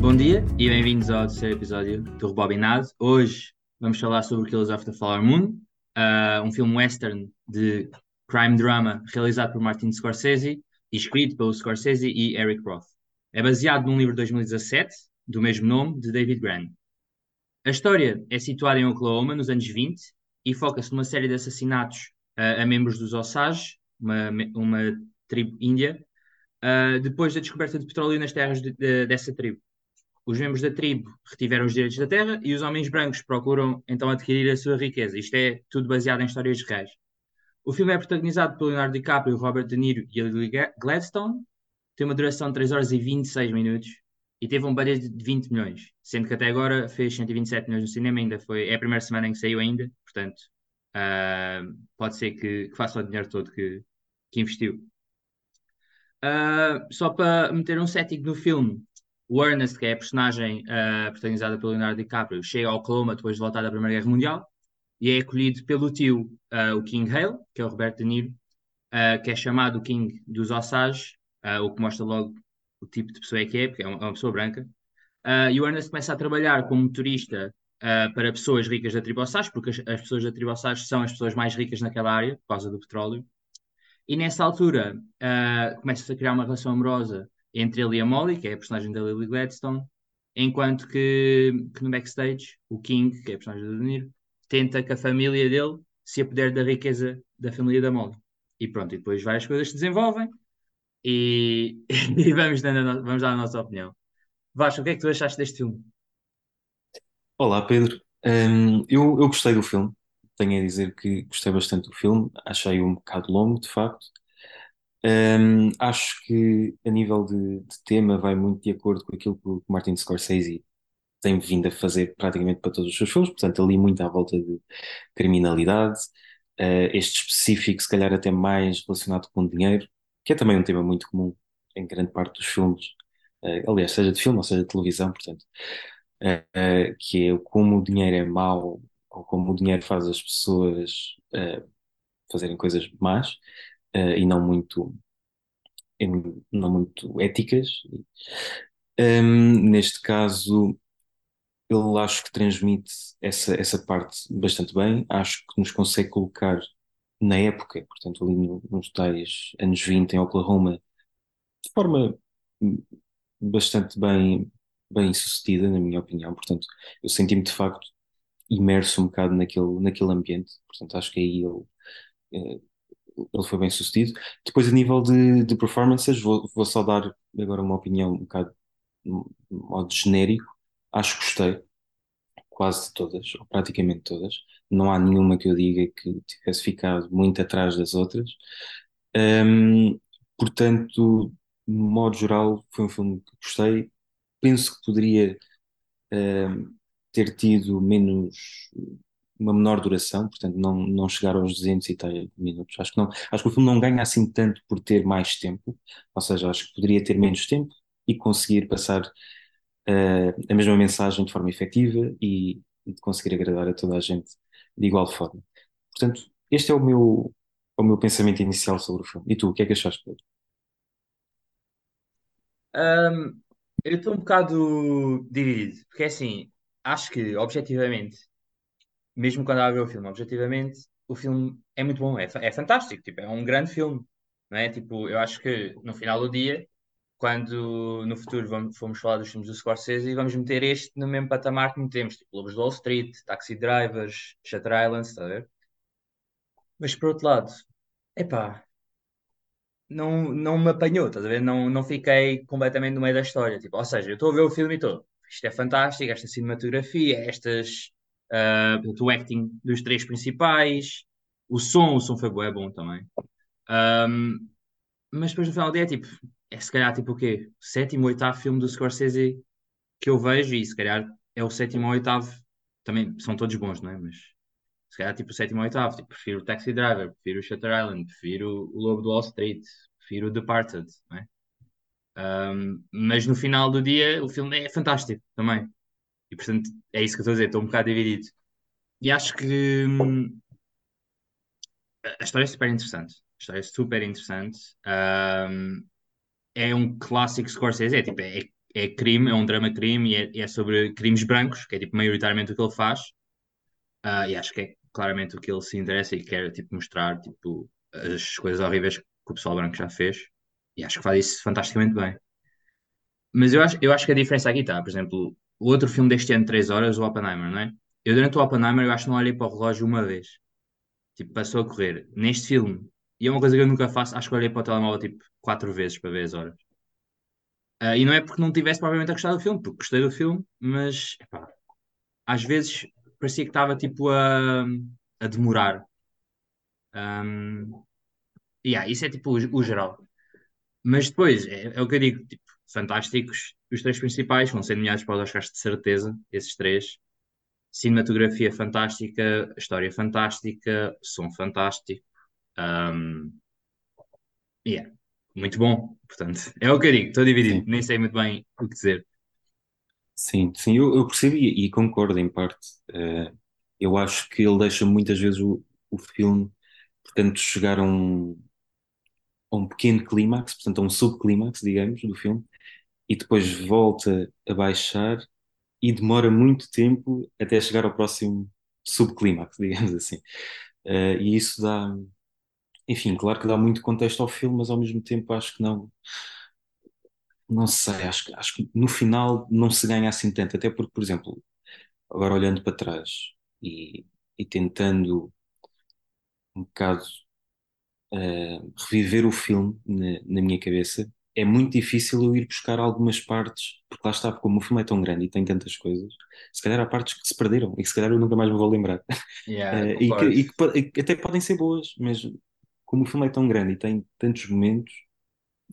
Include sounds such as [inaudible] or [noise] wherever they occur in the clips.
Bom dia e bem-vindos ao terceiro episódio do Rebobinado. Hoje vamos falar sobre Killers of the Flower Moon, uh, um filme western de crime drama realizado por Martin Scorsese e escrito pelo Scorsese e Eric Roth. É baseado num livro de 2017 do mesmo nome de David Gran. A história é situada em Oklahoma nos anos 20 e foca-se numa série de assassinatos uh, a membros dos Osage, uma, uma tribo índia, uh, depois da descoberta de petróleo nas terras de, de, dessa tribo. Os membros da tribo retiveram os direitos da terra e os homens brancos procuram então adquirir a sua riqueza. Isto é tudo baseado em histórias reais. O filme é protagonizado por Leonardo DiCaprio, Robert De Niro e Lily Gladstone. Tem uma duração de 3 horas e 26 minutos e teve um budget de 20 milhões, sendo que até agora fez 127 milhões no cinema, ainda foi, é a primeira semana em que saiu ainda, portanto, uh, pode ser que, que, faça o dinheiro todo que, que investiu. Uh, só para meter um setting no filme, o Ernest, que é a personagem uh, protagonizada pelo Leonardo DiCaprio, chega ao Coloma depois de voltar da Primeira Guerra Mundial e é acolhido pelo tio, uh, o King Hale, que é o Roberto De Niro, uh, que é chamado o King dos Osage, o que mostra logo o tipo de pessoa que é, porque é uma, é uma pessoa branca. e o Ernest começa a trabalhar como motorista para pessoas ricas da tribo Osage, porque as, as pessoas da tribo Osage são as pessoas mais ricas naquela área, por causa do petróleo. E nessa altura começa-se a criar uma relação amorosa entre ele e a Molly, que é a personagem da Lily Gladstone, enquanto que, que no backstage o King, que é a personagem do De Niro, tenta que a família dele se apoder da riqueza da família da Molly. E pronto, e depois várias coisas se desenvolvem e, [laughs] e vamos, dando, vamos dar a nossa opinião. Vasco, o que é que tu achaste deste filme? Olá, Pedro. Um, eu, eu gostei do filme. Tenho a dizer que gostei bastante do filme. Achei um bocado longo, de facto. Um, acho que a nível de, de, tema vai muito de acordo com aquilo que o Martin Scorsese tem vindo a fazer praticamente para todos os seus filmes, portanto, ali muito à volta de criminalidade, uh, este específico, se calhar até mais relacionado com dinheiro, que é também um tema muito comum em grande parte dos filmes, uh, aliás, seja de filme ou seja de televisão, portanto, uh, que é como o dinheiro é mau ou como o dinheiro faz as pessoas fazerem coisas más uh, e não muito, não muito éticas. Um, neste caso, ele acho que transmite essa, essa parte bastante bem, acho que nos consegue colocar na época, portanto, ali nos tais anos 20 em Oklahoma, de forma bastante bem, bem sucedida, na minha opinião. Portanto, eu senti-me de facto imerso um bocado naquele, naquele ambiente, portanto, acho que aí ele eh, ele foi bem sucedido. Depois, a nível de, de performances, vou, vou só dar agora uma opinião um bocado modo genérico. Acho que gostei, quase todas, ou praticamente todas. Não há nenhuma que eu diga que tivesse ficado muito atrás das outras. Portanto, de modo geral, foi um filme que gostei. Penso que poderia ter tido menos uma menor duração, portanto não, não chegar aos 200 e tal minutos. Acho que, não, acho que o filme não ganha assim tanto por ter mais tempo, ou seja, acho que poderia ter menos tempo e conseguir passar uh, a mesma mensagem de forma efetiva e, e de conseguir agradar a toda a gente de igual forma. Portanto, este é o meu, é o meu pensamento inicial sobre o filme. E tu, o que é que achaste, Pedro? Um, eu estou um bocado dividido, porque é assim, acho que objetivamente mesmo quando a ver o filme objetivamente, o filme é muito bom, é, é fantástico, tipo, é um grande filme, não é? Tipo, eu acho que no final do dia, quando no futuro vamos, falar dos filmes do Scorsese, vamos meter este no mesmo patamar que metemos, tipo, Lobos de Wall Street, Taxi Drivers, Shutter Island, está a ver? Mas por outro lado, epá, não, não me apanhou, estás a ver? Não, não fiquei completamente no meio da história, tipo, ou seja, eu estou a ver o filme e estou, isto é fantástico, esta cinematografia, estas uh, o acting dos três principais, o som, o som foi bom, é bom também. Um, mas depois no final do dia é tipo, é se calhar tipo o quê? Sétimo, oitavo filme do Scorsese que eu vejo e se calhar é o sétimo ou oitavo, também são todos bons, não é? Mas se calhar tipo o sétimo ou oitavo, tipo, prefiro o Taxi Driver, prefiro o Shutter Island, prefiro o Lobo do Wall Street, prefiro o Departed, não é? Um, mas no final do dia o filme é fantástico também. E portanto, é isso que eu estou a dizer, estou um bocado dividido. E acho que hum, a história é super interessante. A história é super interessante. Um, é um clássico Scorsese, é tipo, é, é crime, é um drama crime e é, é sobre crimes brancos, que é tipo maioritariamente o que ele faz. Ah, e acho que é claramente o que ele se interessa e quer tipo, mostrar tipo, as coisas horríveis que o pessoal branco já fez. E acho que faz isso fantasticamente bem. Mas eu acho, eu acho que a diferença aqui está, por exemplo, o outro filme deste ano, 3 horas, o Oppenheimer, não é? Eu durante o Oppenheimer eu acho que não olhei para o relógio uma vez. Tipo, passou a correr. Neste filme, e é uma coisa que eu nunca faço, acho que olhei para o telemóvel tipo quatro vezes para ver as horas. Ah, e não é porque não tivesse provavelmente a gostar do filme, porque gostei do filme, mas epá, às vezes parecia que estava tipo a, a demorar. Um, yeah, isso é tipo o, o geral. Mas depois, é, é o que eu digo, tipo, fantásticos. Os três principais vão ser nomeados para os Oscars de certeza, esses três. Cinematografia fantástica, história fantástica, som fantástico. Um, yeah, muito bom. Portanto, [laughs] é o que eu digo, estou dividido, Sim, nem sei muito bem o que dizer. sim, sim, eu, eu percebo e, e concordo em parte. Eh, eu acho que ele deixa muitas vezes o, o filme, portanto, chegar a um, a um pequeno clímax, portanto, a um subclímax, digamos, do filme, e depois volta a baixar e demora muito tempo até chegar ao próximo subclímax, [laughs] digamos assim. Eh, e isso dá, enfim, claro que dá muito contexto ao filme, mas ao mesmo tempo acho que não, não sei, acho, que- acho que no final não se ganha assim tanto, até porque, por exemplo, agora olhando para trás e, e tentando um bocado eh, reviver o filme na, na minha cabeça, é muito difícil eu ir buscar algumas partes, porque lá está, como o filme é tão grande e tem tantas coisas, se calhar há partes que se perderam e que se calhar eu nunca mais me vou lembrar. Yeah, Eh, e que, e que e que até podem ser boas, mas como o filme é tão grande e tem tantos momentos,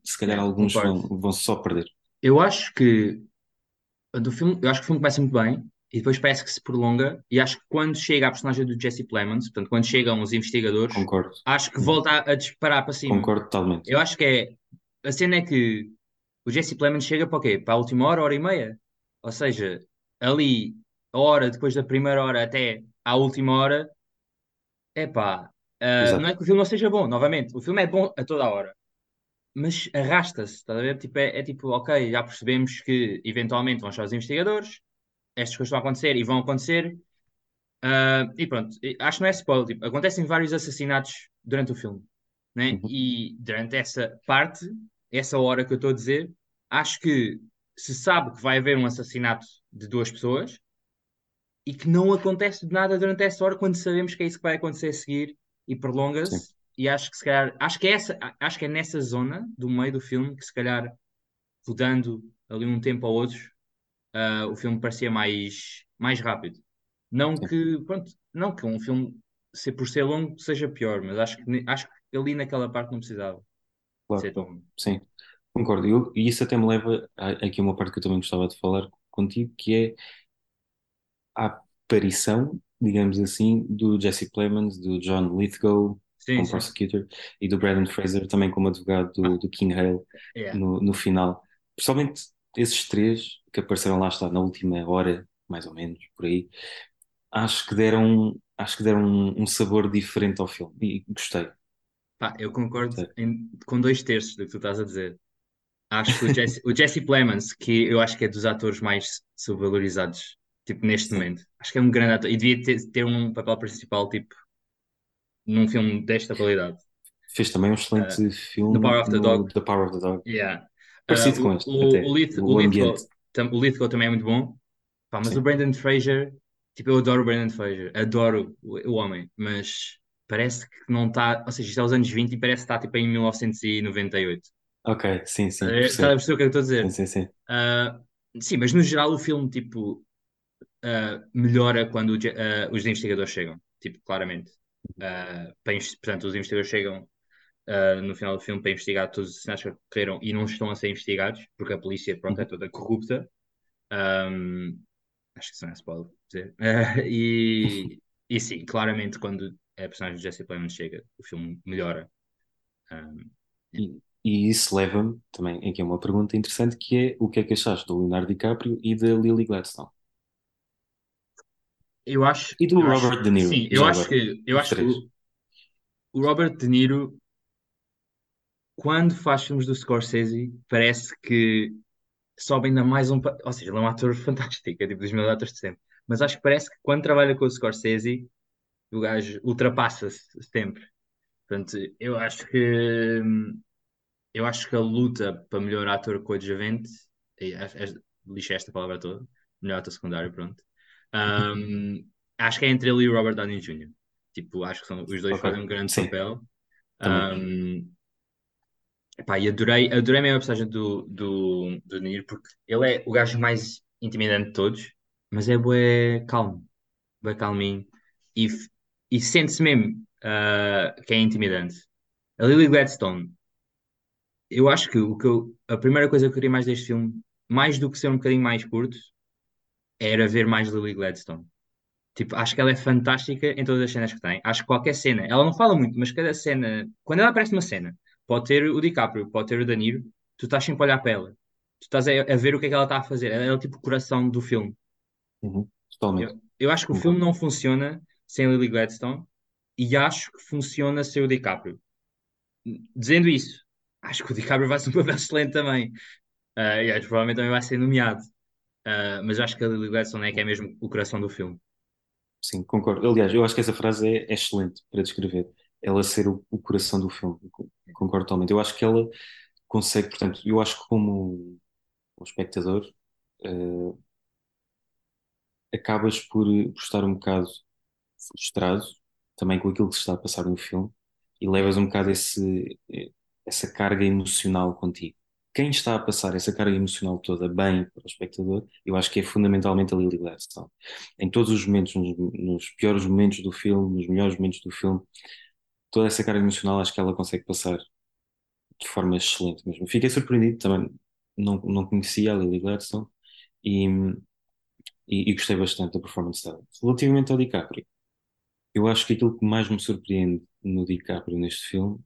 se calhar Yeah, alguns vão, vão só perder. Eu acho que do filme, eu acho que o filme começa muito bem e depois parece que se prolonga. E acho que quando chega a personagem do Jesse Plemons, portanto, quando chegam os investigadores, Concordo. acho que volta a, a disparar para cima. Concordo totalmente. Eu acho que é. A cena é que o Jesse Plemons chega para o quê? Para a última hora, hora e meia. Ou seja, ali, a hora depois da primeira hora até à última hora, epá, ah, não Exato. é que o filme não seja bom, novamente, o filme é bom a toda a hora mas arrasta-se, estás a ver? Tipo, é, é tipo, ok, já percebemos que eventualmente vão chegar os investigadores, estas coisas vão acontecer e vão acontecer, ah, e pronto, acho que não é spoiler, tipo, acontecem vários assassinatos durante o filme, né? Uhum. E durante essa parte, essa hora que eu estou a dizer, acho que se sabe que vai haver um assassinato de duas pessoas e que não acontece nada durante essa hora quando sabemos que é isso que vai acontecer a seguir e prolonga-se. E acho que se calhar, acho que é essa, acho que é nessa zona do meio do filme que se calhar rodando ali um tempo ao outro, ah, o filme parecia mais, mais rápido. Não sim, que, pronto, não que um filme, se por ser longo, seja pior, mas acho que, acho que ali naquela parte não precisava claro, ser tão longo. Sim, concordo. Eu- e isso até me leva a, aqui a uma parte que eu também gostava de falar contigo, que é a aparição, digamos assim, do Jesse Plemons, do John Lithgow Sim, como sim. prosecutor e do Brandon Fraser também como advogado do, Ah, do King Hale yeah. no, no final. Principalmente esses três que apareceram lá está na última hora, mais ou menos, por aí, acho que deram, acho que deram um, um sabor diferente ao filme e gostei. Pá, eu concordo em- com dois terços do que tu estás a dizer. Acho que o Jesse, o Jesse Plemons, que eu acho que é dos atores mais subvalorizados, tipo, neste momento. Acho que é um grande ator e devia ter, ter um papel principal, tipo, num filme desta qualidade. Fez também um Uh, excelente no Power filme of the no Dog, The Power of the Dog. yeah. Uh, Parecido com o, este, o, o, até. Lith, o, O. Lithgow, tam- o Lithgow também é muito bom, Pá, mas o Sim. Brendan Fraser, tipo, eu adoro o Brendan Fraser, adoro o, o homem, mas parece que não está, ou seja, isto é os anos 20 e parece que está, tipo, em 1998. Ok, sim, sim, Uh, Estás a perceber o que é que eu estou a Sim, dizer? sim, sim. Uh, sim, mas no geral o filme, tipo, uh, melhora quando o uh, os investigadores chegam, tipo, claramente. Uh, portanto, os investigadores chegam uh, no final do filme para investigar todos os assassinatos que ocorreram e não estão a ser investigados, porque a polícia, pronto, é Uhum. toda corrupta. Um, acho que isso não é spoiler dizer. Uh, [laughs] e, e sim, claramente, quando a personagem de Jesse Plemons chega, o filme melhora. Um. E, e isso leva-me também aqui a uma pergunta interessante que é o que é que achaste do Leonardo DiCaprio e da Lily Gladstone? Eu acho, E do eu acho, Robert De Niro, sim, eu acho agora. que, eu acho que o, o Robert De Niro quando faz filmes do Scorsese, parece que sobe ainda mais um. Ou seja, ele é um ator [laughs] fantástico, é tipo dos meus atores de sempre. Mas acho que parece que quando trabalha com o Scorsese, o gajo ultrapassa-se sempre. Portanto, eu acho que eu acho que a luta para melhor ator coadjuvante, lixei esta palavra toda, melhor ator secundário, pronto. Ahm, [laughs] acho que é entre ele e o Robert Downey Jr. Tipo, acho que são, os dois Ok. fazem um grande Sim, papel. também. Epá, e adorei, adorei mesmo a personagem do, do, do De Niro, porque ele é o gajo mais intimidante de todos, mas é bué calmo, bué calminho, e, e sente-se mesmo ah, que é intimidante. A Lily Gladstone eu acho que o que eu, a primeira coisa que eu queria mais deste filme, mais do que ser um bocadinho mais curto, era ver mais Lily Gladstone. Tipo, acho que ela é fantástica em todas as cenas que tem. Acho que qualquer cena, ela não fala muito, mas cada cena, quando ela aparece numa cena, pode ter o DiCaprio, pode ter o De Niro, tu estás sempre a olhar para ela. Tu estás a, a ver o que é que ela está a fazer. Ela é o tipo o coração do filme. Uhum. Totalmente. Eu, eu acho que o filme não funciona sem Lily Gladstone e acho que funciona sem o DiCaprio. Dizendo isso, acho que o DiCaprio vai ser um papel [laughs] excelente também. Ah, e acho provavelmente também vai ser nomeado. Ah, mas acho que a Lily Gladstone é que é mesmo o coração do filme. Sim, concordo. Aliás, eu acho que essa frase é, é excelente para descrever. Ela ser o, o coração do filme. Co- Concordo totalmente. Eu acho que ela consegue, portanto, eu acho que como o espectador, eh, acabas por, por estar um bocado frustrado também com aquilo que se está a passar no filme e levas um bocado esse, eh, essa carga emocional contigo. Quem está a passar essa carga emocional toda bem para o espectador, eu acho que é fundamentalmente a Lily Gladstone. Em todos os momentos, nos, nos piores momentos do filme, nos melhores momentos do filme, toda essa carga emocional acho que ela consegue passar de forma excelente mesmo. Fiquei surpreendido também, não, não conhecia a Lily Gladstone e, e, e gostei bastante da performance dela. Relativamente ao DiCaprio, eu acho que aquilo que mais me surpreende no DiCaprio neste filme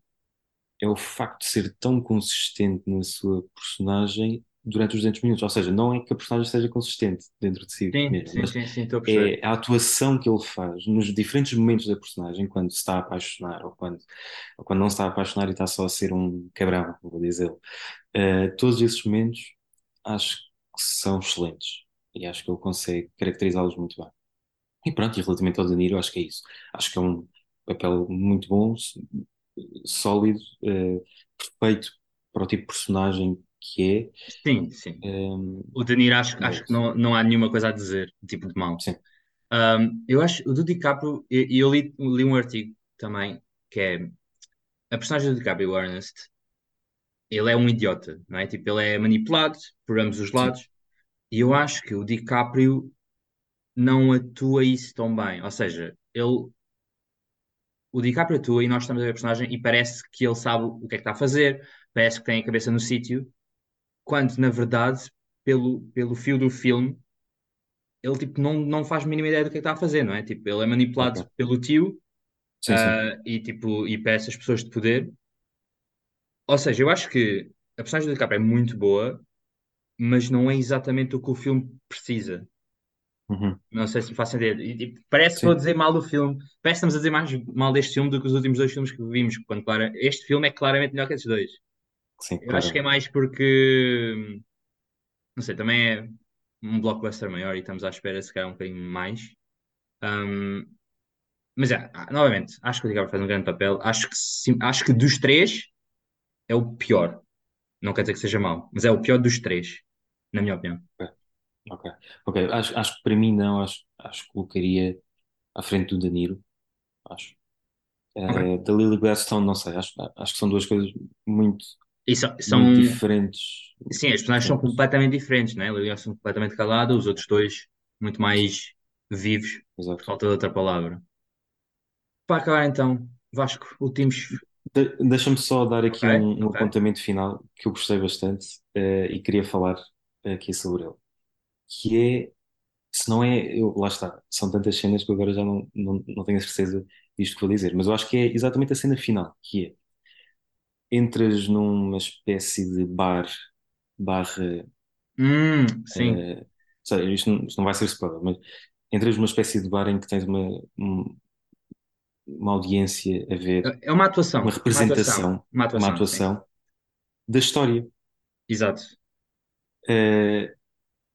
é o facto de ser tão consistente na sua personagem durante os 200 minutos. Ou seja, não é que a personagem seja consistente dentro de si Sim, mesmo, sim, sim, sim, é a atuação que ele faz nos diferentes momentos da personagem, quando se está a apaixonar ou quando, ou quando não se está a apaixonar e está só a ser um cabrão, vou dizer. Uh, todos esses momentos acho que são excelentes e acho que ele consegue caracterizá-los muito bem. E pronto, e relativamente ao De Niro, acho que é isso. Acho que é um papel muito bom, sólido, uh, perfeito para o tipo de personagem que Sim, sim. é. Um, O De Niro acho, e é acho que não, não há nenhuma coisa a dizer, tipo de mal. Sim, Um, eu acho, o do DiCaprio, e eu, li, li um artigo também, que é a personagem do DiCaprio, o Ernest, ele é um idiota, não é? Tipo, ele é manipulado por ambos os sim. lados, e eu acho que o DiCaprio não atua isso tão bem. Ou seja, ele, o DiCaprio atua e nós estamos a ver a personagem e parece que ele sabe o que é que está a fazer, parece que tem a cabeça no sítio, quando na verdade, pelo, pelo fio do filme, ele tipo, não, não faz a mínima ideia do que é que está a fazer, não é? Tipo, ele é manipulado Ok. pelo tio, Sim, sim. ah, e, tipo, e para essas pessoas de poder. Ou seja, eu acho que a personagem do DiCaprio é muito boa, mas não é exatamente o que o filme precisa. Uhum. Não sei se me faz entender. E, tipo, parece que estou a Sim, dizer mal do filme. Parece que estamos a dizer mais mal deste filme do que os últimos dois filmes que vimos. Quando, claro, este filme é claramente melhor que esses dois. Sim, Eu acho que é mais porque, não sei, também é um blockbuster maior e estamos à espera se calhar um bocadinho mais. Um, mas é, ah, novamente, acho que o DiCaprio faz um grande papel. Acho que, sim, acho que dos três é o pior. Não quer dizer que seja mau, mas é o pior dos três, na minha opinião. Ok, ok. Ok, Acho, acho que para mim não, acho, acho que colocaria à frente do De Niro, acho. Ok. Eh, da Lily Gladstone, não sei, acho, acho que são duas coisas muito, E são, são, muito diferentes. sim, as personagens são completamente diferentes, né? Lilian são completamente calados, os outros dois muito mais vivos, por Exato. falta de outra palavra. Para acabar então, Vasco, últimos. De- Deixa-me só dar aqui um, um ok. apontamento final que eu gostei bastante eh, e queria falar aqui sobre ele, que é, se não é, eu, lá está, são tantas cenas que eu agora já não, não, não tenho a certeza disto que vou dizer, mas eu acho que é exatamente a cena final, que é, entras numa espécie de bar, barra, Hum, sim. eh, isto não, isto não vai ser spoiler, mas entras numa espécie de bar em que tens uma, um- uma audiência a ver É uma uma atuação, uma atuação, representação, uma uma atuação, sim. atuação da história, Exato. eh,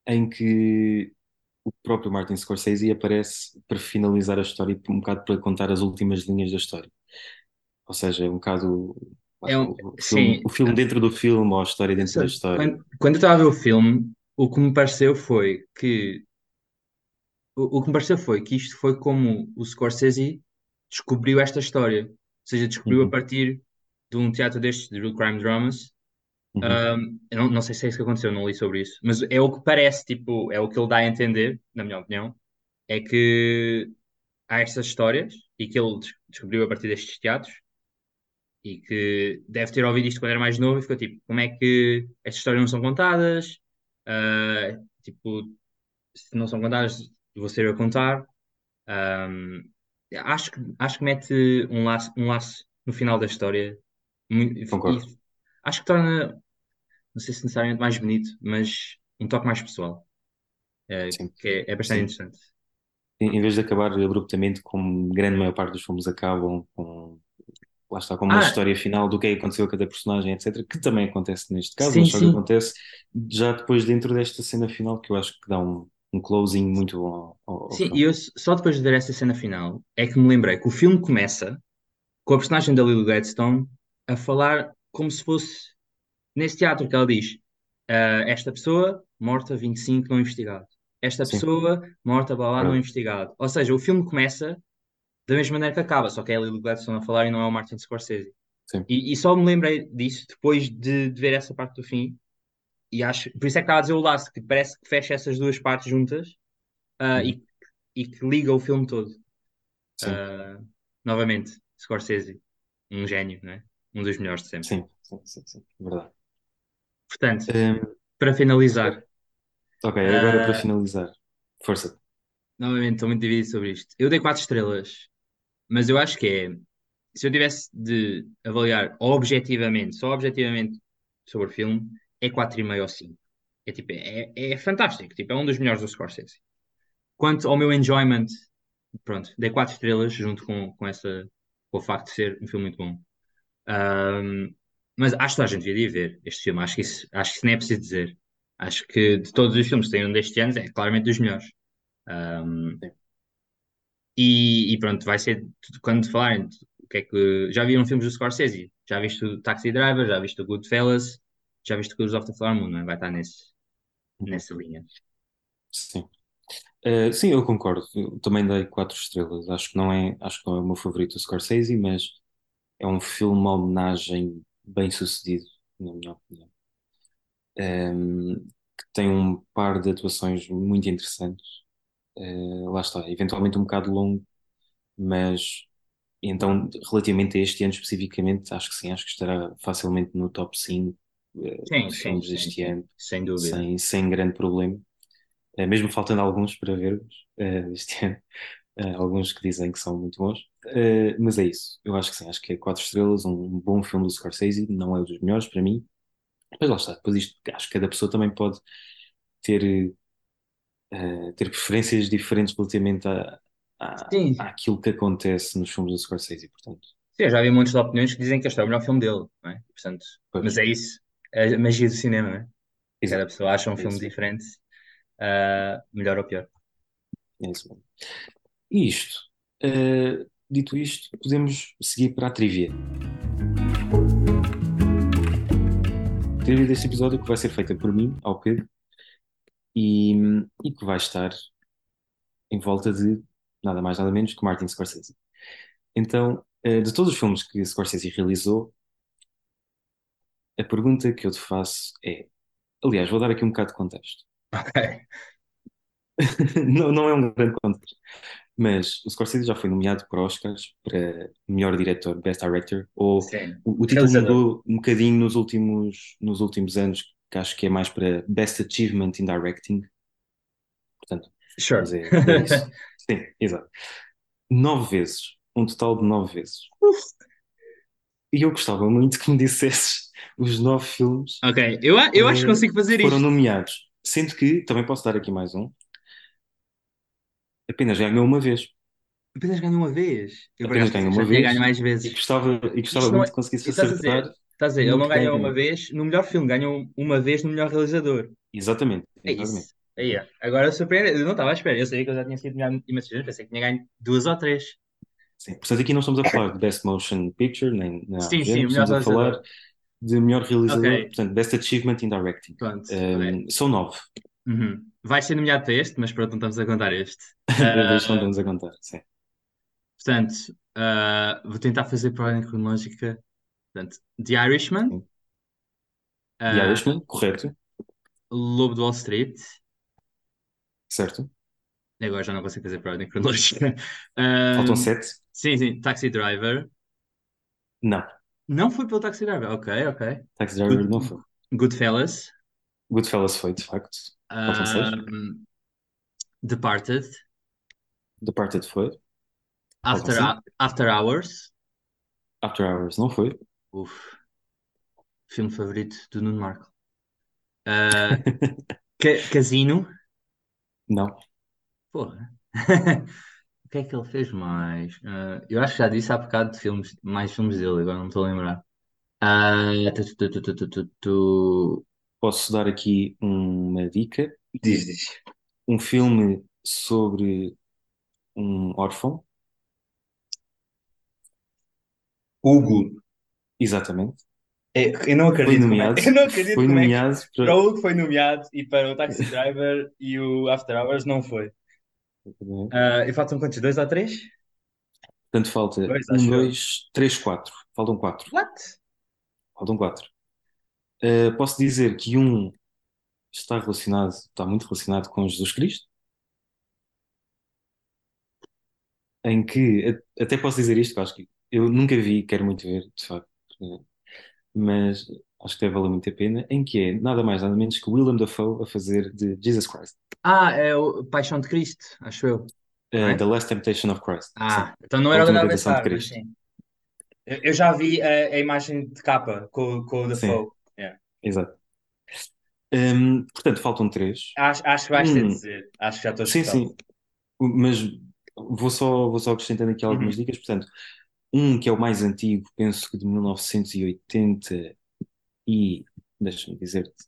em que o próprio Martin Scorsese aparece para finalizar a história, um bocado para contar as últimas linhas da história. Ou seja, é um bocado É um, o filme, sim, o filme dentro do filme ou a história dentro da história. quando, quando eu estava a ver o filme, o que me pareceu foi que o, o que me pareceu foi que isto foi como o Scorsese descobriu esta história. Ou seja, descobriu a Uhum, partir de um teatro destes, de real crime dramas. uhum, Um, eu não, não sei se é isso que aconteceu, não li sobre isso, mas é o que parece, tipo, é o que ele dá a entender, na minha opinião, é que há estas histórias e que ele des- descobriu a partir destes teatros e que deve ter ouvido isto quando era mais novo e ficou tipo, como é que estas histórias não são contadas? Ah, tipo, se não são contadas, vou ser eu a contar. Um, acho que, acho que mete um laço, um laço no final da história concordo. e acho que torna, não sei se necessariamente mais bonito, mas um toque mais pessoal, Sim, que é, é bastante sim. interessante. Em, em vez de acabar abruptamente, como grande maior parte dos filmes acabam, com, lá está, com uma Ah, história final do que é que aconteceu a cada personagem, etc., que também acontece neste caso, sim, mas só que acontece já depois dentro desta cena final, que eu acho que dá um, um closing muito bom ao, ao- Sim, e eu só depois de ver essa cena final é que me lembrei que o filme começa com a personagem da Lily Gladstone a falar como se fosse nesse teatro que ela diz: ah, Esta pessoa morta 25 não investigado. Esta Sim, pessoa morta blá blá não investigado. Ou seja, o filme começa da mesma maneira que acaba, só que é a Lily Gladstone a falar e não é o Martin Scorsese. Sim. E, e só me lembrei disso depois de, de ver essa parte do fim. E acho, por isso é que estava a dizer o laço, que parece que fecha essas duas partes juntas, ah, Uhum. e, e que liga o filme todo. Ah, novamente, Scorsese, um gênio, né? Um dos melhores de sempre. sim, sim, sim, sim, verdade. Portanto, Hum, para finalizar, ok, agora para ah, finalizar, força. novamente estou muito dividido sobre isto. Eu dei quatro estrelas, mas eu acho que é, se eu tivesse de avaliar objetivamente, só objetivamente sobre o filme, é 4,5 ou 5. É tipo, é, é fantástico, tipo, é um dos melhores do Scorsese. Quanto ao meu enjoyment, pronto, dei quatro estrelas junto com, com essa, com o facto de ser um filme muito bom. Ahm, mas acho que a gente devia ver este filme, acho que isso, acho que isso nem é preciso dizer. Acho que de todos os filmes que saíram deste ano, é claramente dos melhores. Sim. E, e pronto, vai ser, quando falarem, o que é que, já viram filmes do Scorsese? Já viste o Taxi Driver, já viste o Goodfellas, já viste o Killers of the Flower Moon, é? Vai estar nesse, nessa linha. Sim. Uh, sim, eu concordo. Eu também dei quatro estrelas. Acho que não é, acho que não é o meu favorito, o Scorsese, mas é um filme uma homenagem bem sucedido, na minha opinião. Um, que tem um par de atuações muito interessantes. Uh, lá está, eventualmente um bocado longo, mas então, relativamente a este ano especificamente, acho que sim, acho que estará facilmente no top 5 uh, Sim, de sim, filmes sim, deste sim, ano, sem dúvida. sem, sem grande problema. Uh, mesmo faltando alguns para vermos uh, este ano. Uh, [laughs] alguns que dizem que são muito bons, Uh, mas é isso. Eu acho que sim, acho que é quatro estrelas, um, um bom filme do Scorsese, não é um dos melhores para mim, mas lá está. Depois isto, acho que cada pessoa também pode ter, uh, ter preferências diferentes relativamente a, a, Sim, àquilo que acontece nos filmes do Scorsese, portanto, sim, eu já vi muitas opiniões que dizem que este é o melhor filme dele, não é? Portanto, mas é isso, é a magia do cinema, não é? Cada pessoa acha um é filme isso diferente, ah, melhor ou pior. é isso mesmo. E isto, uh, dito isto, podemos seguir para a trivia. A trivia deste episódio que vai ser feita por mim, ao Pedro, e, e que vai estar em volta de nada mais nada menos que Martin Scorsese. Então, eh, de todos os filmes que Scorsese realizou, a pergunta que eu te faço é, aliás, vou dar aqui um bocado de contexto. Ok, [laughs] Não, não é um grande contexto, mas o Scorsese já foi nomeado para Oscars para melhor diretor, Best Director, ou sim. o, o título mudou um bocadinho nos últimos, nos últimos anos, que acho que é mais para Best Achievement in Directing, portanto, Sure. é, é isso. [laughs] Sim, exato. Nove vezes, um total de nove vezes. E eu gostava muito que me dissesses os nove filmes Ok, eu, eu acho que consigo fazer foram isto. nomeados. Sendo que, também posso dar aqui mais um, apenas ganhou uma vez. Apenas ganho uma vez. Eu Apenas ganhou uma tinha ganho vez mais e vezes. gostava, e gostava Isto não muito é. que conseguisse Estás a dizer, acertar. Estás a dizer, ele não ganhou uma vez no melhor filme, ganhou uma vez no melhor realizador. Exatamente, É exatamente. isso. Aí é. Agora surpreende. Eu não estava à espera. Eu sabia que eu já tinha sido melhor imensas vezes, pensei que tinha ganho duas ou três. Sim. Portanto, aqui não estamos a falar de Best Motion Picture, nem Sim, sim, Estamos a falar de melhor realizador, Ok. portanto, Best Achievement in Directing. Pronto. Um, são nove. Uhum. Vai ser nomeado para este, mas pronto, não estamos a contar este. [laughs] Deixa não estamos a contar. Sim. portanto, ah, vou tentar fazer por ordem cronológica. Portanto, The Irishman, ah, The Irishman, correto, Lobo de Wall Street. certo. Agora já não consigo fazer por ordem cronológica. [laughs] Ah, Faltam sete? sim, sim. Taxi Driver. Não. Não foi pelo Taxi Driver. Ok, ok. Taxi Driver Good- não foi. Goodfellas. Goodfellas foi, de facto. Faltam seis. Um, Departed. Departed foi. After, After Hours. After Hours não foi. Uf. Filme favorito do Nuno Marco. Uh, [laughs] Ca- Casino. Não. Porra. [laughs] O que é que ele fez mais? Uh, eu acho que já disse há bocado de filmes, mais filmes dele, agora não estou a lembrar. Tu, tu, tu, tu, tu, tu, tu. Posso dar aqui uma dica. Diz, diz. Um filme sobre um órfão. Hugo. Exatamente. eu não Foi nomeado. Eu não acredito Foi é nomeado para. para o Hugo foi nomeado e para o Taxi [laughs] Driver e o After Hours não foi. Uh, e faltam quantos? Dois ou três? Portanto, falta Dois, um, dois, três, quatro. Faltam quatro. What? Faltam quatro. Uh, posso dizer que um está relacionado, está muito relacionado com Jesus Cristo, em que, até posso dizer isto, que acho que eu nunca vi, quero muito ver, de facto, mas acho que deve valer muito a pena, em que é nada mais nada menos que Willem Dafoe a fazer de Jesus Christ, Ah, é o Paixão de Cristo, acho eu. Uh, É? The Last Temptation of Christ. Ah, Sim. então não A era o a de pensar, mas Cristo. sim. Eu, já vi a, a imagem de capa com, com o Sim. Dafoe. Yeah. Exato. Um, portanto, faltam três. Acho, acho que vais ter de Hum. dizer. Acho que já estou Sim, assustado. sim. Mas vou só, vou só acrescentando aqui algumas Uhum. dicas. Portanto, um que é o mais antigo, penso que de 1980 e, deixa-me dizer-te,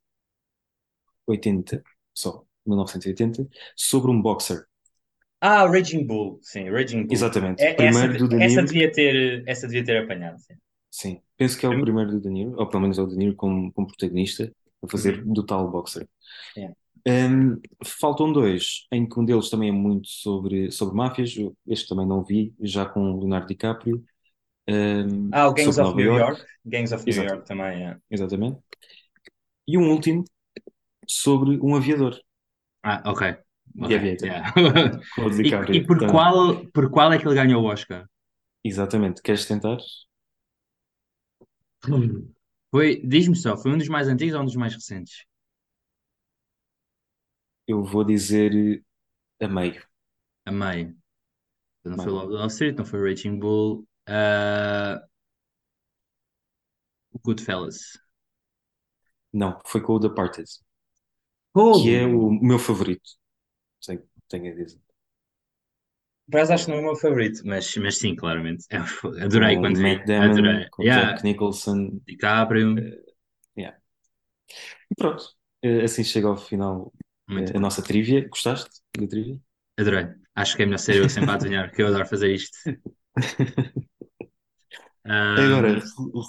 80, só, 1980, sobre um boxer. Ah, Raging Bull. Sim, Raging Bull. Exatamente. É- Primeiro essa, do De essa devia ter, essa devia ter apanhado. Sim. Sim, penso que é o Prim- primeiro do De Niro, ou pelo menos é o De Niro como, como protagonista, a fazer Uhum. do tal boxer. Yeah. Um, faltam dois, em que um deles também é muito sobre, sobre máfias, este também não vi, já com o Leonardo DiCaprio, um, Ah, o Gangs of Nova New York, York. Gangs of New Exato. York também, é. exatamente. E um último sobre um aviador, Ah, ok. The Ok, Aviator, yeah. [laughs] E, e por Então, qual, por qual é que ele ganhou o Oscar? Exatamente, queres tentar? Foi, diz-me só, foi um dos mais antigos ou um dos mais recentes? Eu vou dizer a meio. A meio. Não foi. Lobo de Wall Street, não foi Raging Bull. Ah, Goodfellas. Não, foi com o Departed, Fogo! que é o meu favorito, tenho, tenho a dizer. Por acaso acho que não é o meu favorito, mas, mas sim, claramente. É, foi- adorei com quando vi. Matt Damon, Adorei. com Yeah, Jack Nicholson. DiCaprio. yeah. E pronto, eh, assim chega ao final Muito eh, a nossa trivia. Gostaste da trivia? Adorei. Acho que é melhor ser eu sempre a adivinhar, que eu adoro fazer isto. [laughs] Agora, re-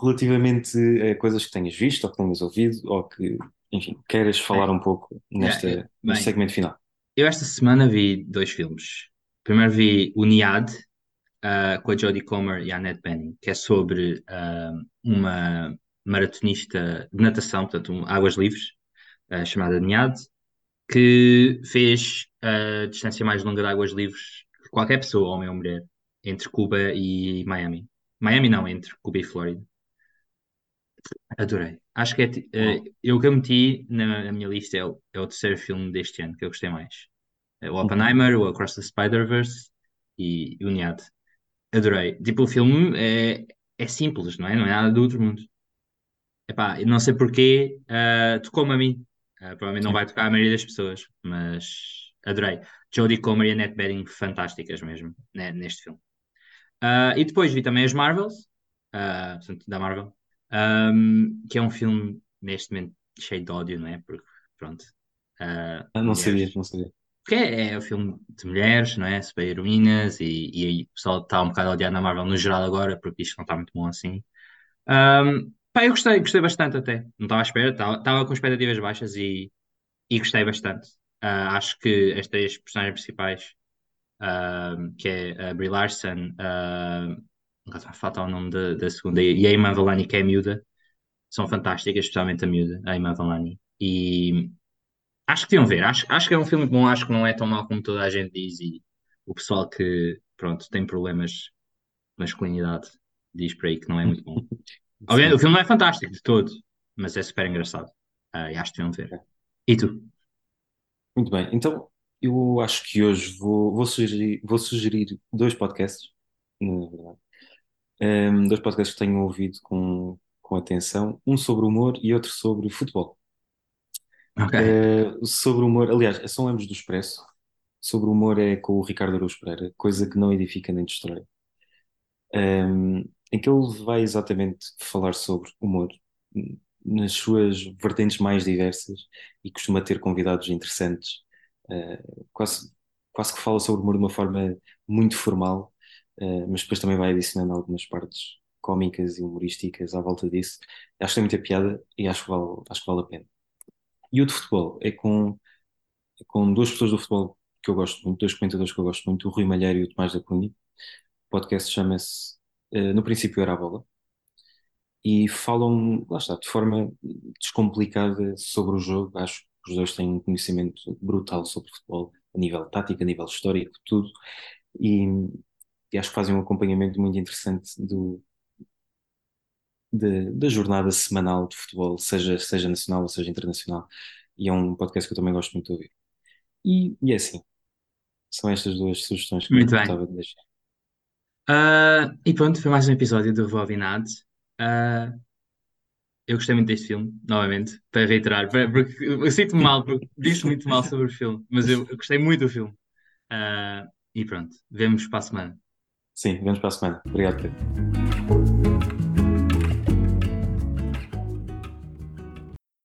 relativamente a coisas que tenhas visto ou que tenhas ouvido ou que, enfim, queiras falar um pouco neste bem, segmento final. eu esta semana vi dois filmes. Primeiro vi o Niad, ah, com a Jodie Comer e a Annette Bening, que é sobre ah, uma maratonista de natação, portanto, um, águas livres, ah, chamada Niad, que fez a distância mais longa de águas livres que qualquer pessoa, homem ou mulher, entre Cuba e Miami. Miami não, entre Cuba e Flórida. Adorei. Acho que é, Uau. eu que eu meti na, na minha lista é o, é o terceiro filme deste ano que eu gostei mais. É o Uhum. Oppenheimer, o Across the Spider-Verse e, o Niad. Adorei. Tipo, o filme é, é simples, não é? Não é nada do outro mundo. Epá, não sei porquê, ah, tocou-me a mim. Ah, provavelmente não vai tocar a maioria das pessoas, mas adorei. Jodie Comer e Annette Bening fantásticas mesmo, né, neste filme. Ah, e depois vi também as Marvels, ah, portanto, da Marvel. um, que é um filme neste momento cheio de ódio, não é? Porque, pronto, uh, não sabia, não sabia. Porque é, é um filme de mulheres, não é? Super heroínas, e, e aí o pessoal está um bocado odiado na Marvel no geral agora, porque isto não está muito bom assim. Um, pá, eu gostei, gostei bastante até. Não estava à espera, estava com expectativas baixas e, e gostei bastante. Ah, acho que as três personagens principais, que é a Brie Larson, uh, falta o nome da, da segunda, e a Iman Vellani, que é a miúda, são fantásticas, especialmente a miúda, a Iman Vellani. E acho que deviam ver, acho, acho que é um filme bom, acho que não é tão mau como toda a gente diz, e o pessoal que, pronto, tem problemas de masculinidade diz por aí que não é muito bom. [laughs] Obviamente, o filme não é fantástico de todo, mas é super engraçado. Ah, e acho que deviam ver. E tu? Muito bem, então eu acho que hoje vou, vou sugerir, vou sugerir dois podcasts, na verdade. Ehm, dois podcasts que tenho ouvido com, com atenção, um sobre humor e outro sobre futebol. Ok. Eh, sobre humor, aliás, são ambos do Expresso. Sobre humor é com o Ricardo Araújo Pereira, coisa que não edifica nem destrói. Ehm, em que ele vai exatamente falar sobre humor n- nas suas vertentes mais diversas e costuma ter convidados interessantes. Eh, quase, quase que fala sobre humor de uma forma muito formal, eh, mas depois também vai adicionando algumas partes cómicas e humorísticas à volta disso. Acho que tem muita piada e acho que vale, acho que vale a pena. E o de futebol é com, é com duas pessoas do futebol que eu gosto muito, dois comentadores que eu gosto muito, o Rui Malheiro e o Tomás da Cunha. O podcast chama-se eh, No Princípio Era a Bola e falam, lá está, de forma descomplicada sobre o jogo. Acho os dois têm um conhecimento brutal sobre futebol, a nível tático, a nível histórico, tudo. E, e acho que fazem um acompanhamento muito interessante do, da da jornada semanal de futebol, seja, seja nacional ou seja internacional. E é um podcast que eu também gosto muito de ouvir. E, e é assim, são estas duas sugestões que eu Muito bem. gostava de deixar. Ah, e pronto, foi mais um episódio do Bobinado. Ah, eu gostei muito deste filme, novamente, para reiterar, para- porque eu sinto-me mal, porque disse muito mal sobre o filme, mas eu, eu gostei muito do filme. Ah, e pronto, vemos para a semana. Sim, vemos para a semana. Obrigado, Pedro.